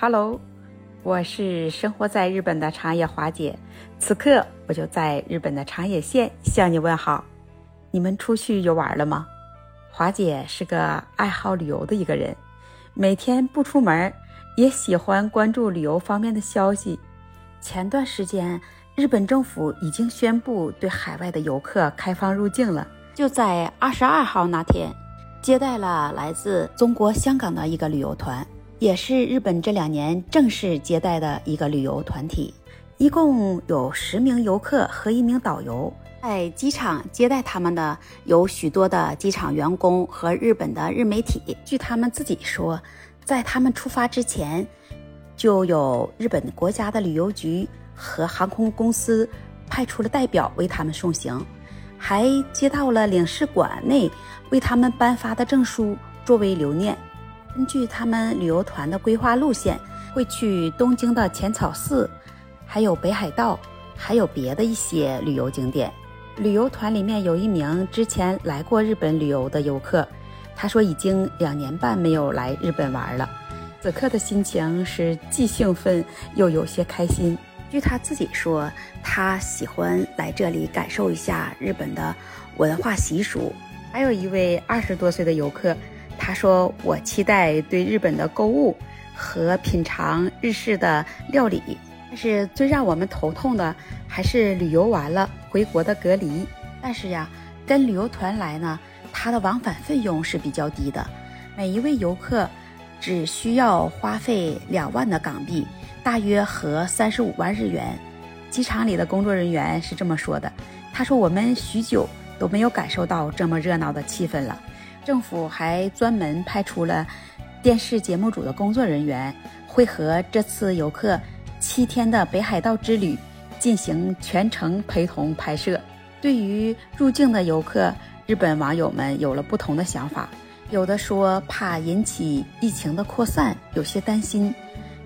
Hello，我是生活在日本的长野华姐，此刻我就在日本的长野县向你问好。你们出去游玩了吗？华姐是个爱好旅游的一个人，每天不出门，也喜欢关注旅游方面的消息。前段时间，日本政府已经宣布对海外的游客开放入境了。就在二十二号那天，接待了来自中国香港的一个旅游团，也是日本这两年正式接待的一个旅游团体，一共有十名游客和一名导游。在机场接待他们的有许多的机场员工和日本的日媒体。据他们自己说，在他们出发之前，就有日本国家的旅游局和航空公司派出了代表为他们送行，还接到了领事馆内为他们颁发的证书作为留念。根据他们旅游团的规划路线，会去东京的浅草寺，还有北海道，还有别的一些旅游景点。旅游团里面有一名之前来过日本旅游的游客，他说已经两年半没有来日本玩了，此刻的心情是既兴奋又有些开心。据他自己说，他喜欢来这里感受一下日本的文化习俗。还有一位二十多岁的游客，他说：“我期待对日本的购物和品尝日式的料理。”但是最让我们头痛的还是旅游完了回国的隔离。但是呀，跟旅游团来呢，它的往返费用是比较低的，每一位游客只需要花费两万的港币，大约合三十五万日元。机场里的工作人员是这么说的，他说我们许久都没有感受到这么热闹的气氛了。政府还专门派出了电视节目组的工作人员，会和这次游客。七天的北海道之旅进行全程陪同拍摄。对于入境的游客，日本网友们有了不同的想法。有的说怕引起疫情的扩散，有些担心；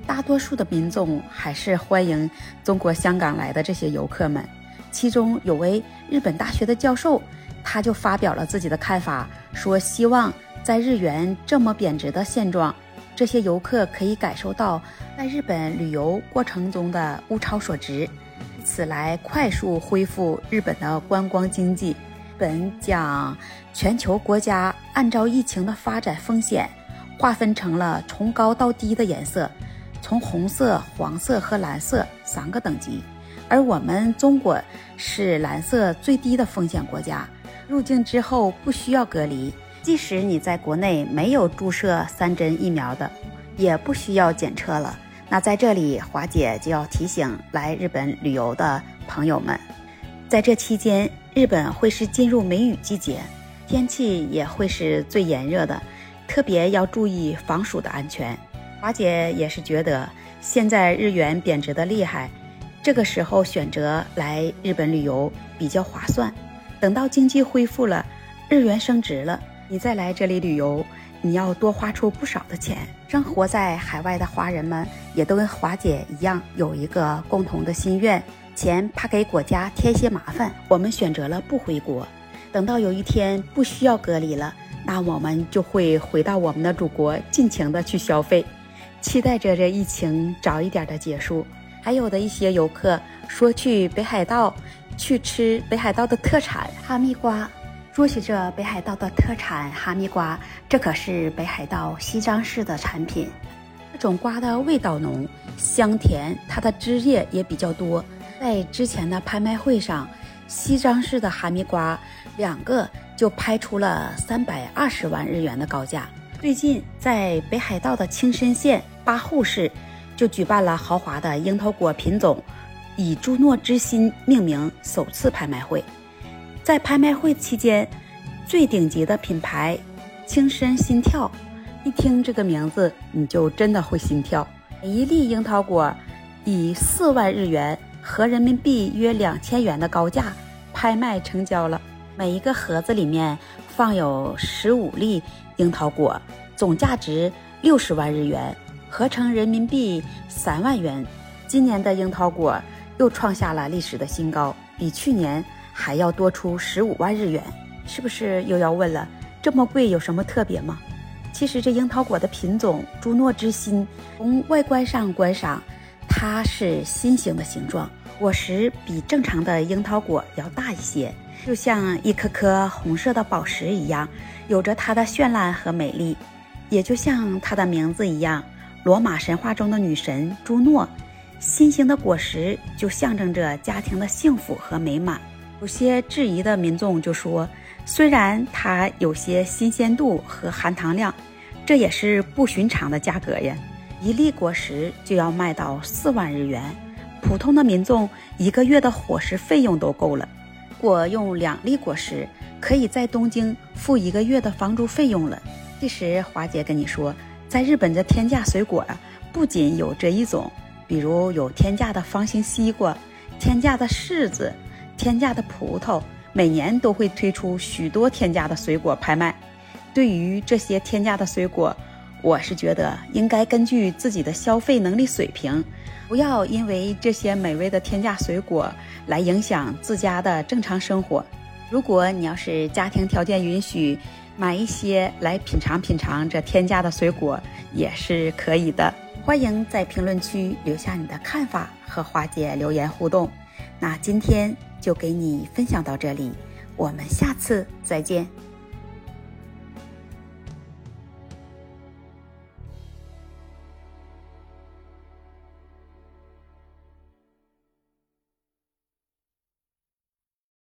大多数的民众还是欢迎中国香港来的这些游客们。其中有位日本大学的教授，他就发表了自己的看法，说希望在日元这么贬值的现状。这些游客可以感受到在日本旅游过程中的物超所值，以此来快速恢复日本的观光经济。本将全球国家按照疫情的发展风险划分成了从高到低的颜色，从红色、黄色和蓝色三个等级，而我们中国是蓝色最低的风险国家，入境之后不需要隔离。即使你在国内没有注射三针疫苗的，也不需要检测了。那在这里，华姐就要提醒来日本旅游的朋友们，在这期间，日本会是进入梅雨季节，天气也会是最炎热的，特别要注意防暑的安全。华姐也是觉得，现在日元贬值的厉害，这个时候选择来日本旅游比较划算。等到经济恢复了，日元升值了。你再来这里旅游，你要多花出不少的钱。生活在海外的华人们也都跟华姐一样，有一个共同的心愿：钱怕给国家添些麻烦，我们选择了不回国。等到有一天不需要隔离了，那我们就会回到我们的祖国，尽情的去消费。期待着这疫情早一点的结束。还有的一些游客说去北海道，去吃北海道的特产哈密瓜。说起这北海道的特产哈密瓜，这可是北海道西张市的产品。这种瓜的味道浓、香甜，它的汁液也比较多。在之前的拍卖会上，西张市的哈密瓜两个就拍出了三百二十万日元的高价。最近在北海道的青森县八户市，就举办了豪华的樱桃果品种以朱诺之心命名首次拍卖会。在拍卖会期间，最顶级的品牌“青山心跳”，一听这个名字，你就真的会心跳。每一粒樱桃果以四万日元合人民币约两千元的高价拍卖成交了。每一个盒子里面放有十五粒樱桃果，总价值六十万日元，合成人民币三万元。今年的樱桃果又创下了历史的新高，比去年。还要多出十五万日元，是不是又要问了？这么贵有什么特别吗？其实这樱桃果的品种朱诺之心，从外观上观赏，它是心形的形状，果实比正常的樱桃果要大一些，就像一颗颗红色的宝石一样，有着它的绚烂和美丽。也就像它的名字一样，罗马神话中的女神朱诺，心形的果实就象征着家庭的幸福和美满。有些质疑的民众就说，虽然它有些新鲜度和含糖量，这也是不寻常的价格呀，一粒果实就要卖到四万日元，普通的民众一个月的伙食费用都够了。果用两粒果实，可以在东京付一个月的房租费用了。其实华姐跟你说，在日本的天价水果啊，不仅有这一种，比如有天价的方形西瓜、天价的柿子、天价的葡萄，每年都会推出许多天价的水果拍卖。对于这些天价的水果，我是觉得应该根据自己的消费能力水平，不要因为这些美味的天价水果来影响自家的正常生活。如果你要是家庭条件允许，买一些来品尝品尝这天价的水果也是可以的。欢迎在评论区留下你的看法和花姐留言互动。那今天就给你分享到这里，我们下次再见。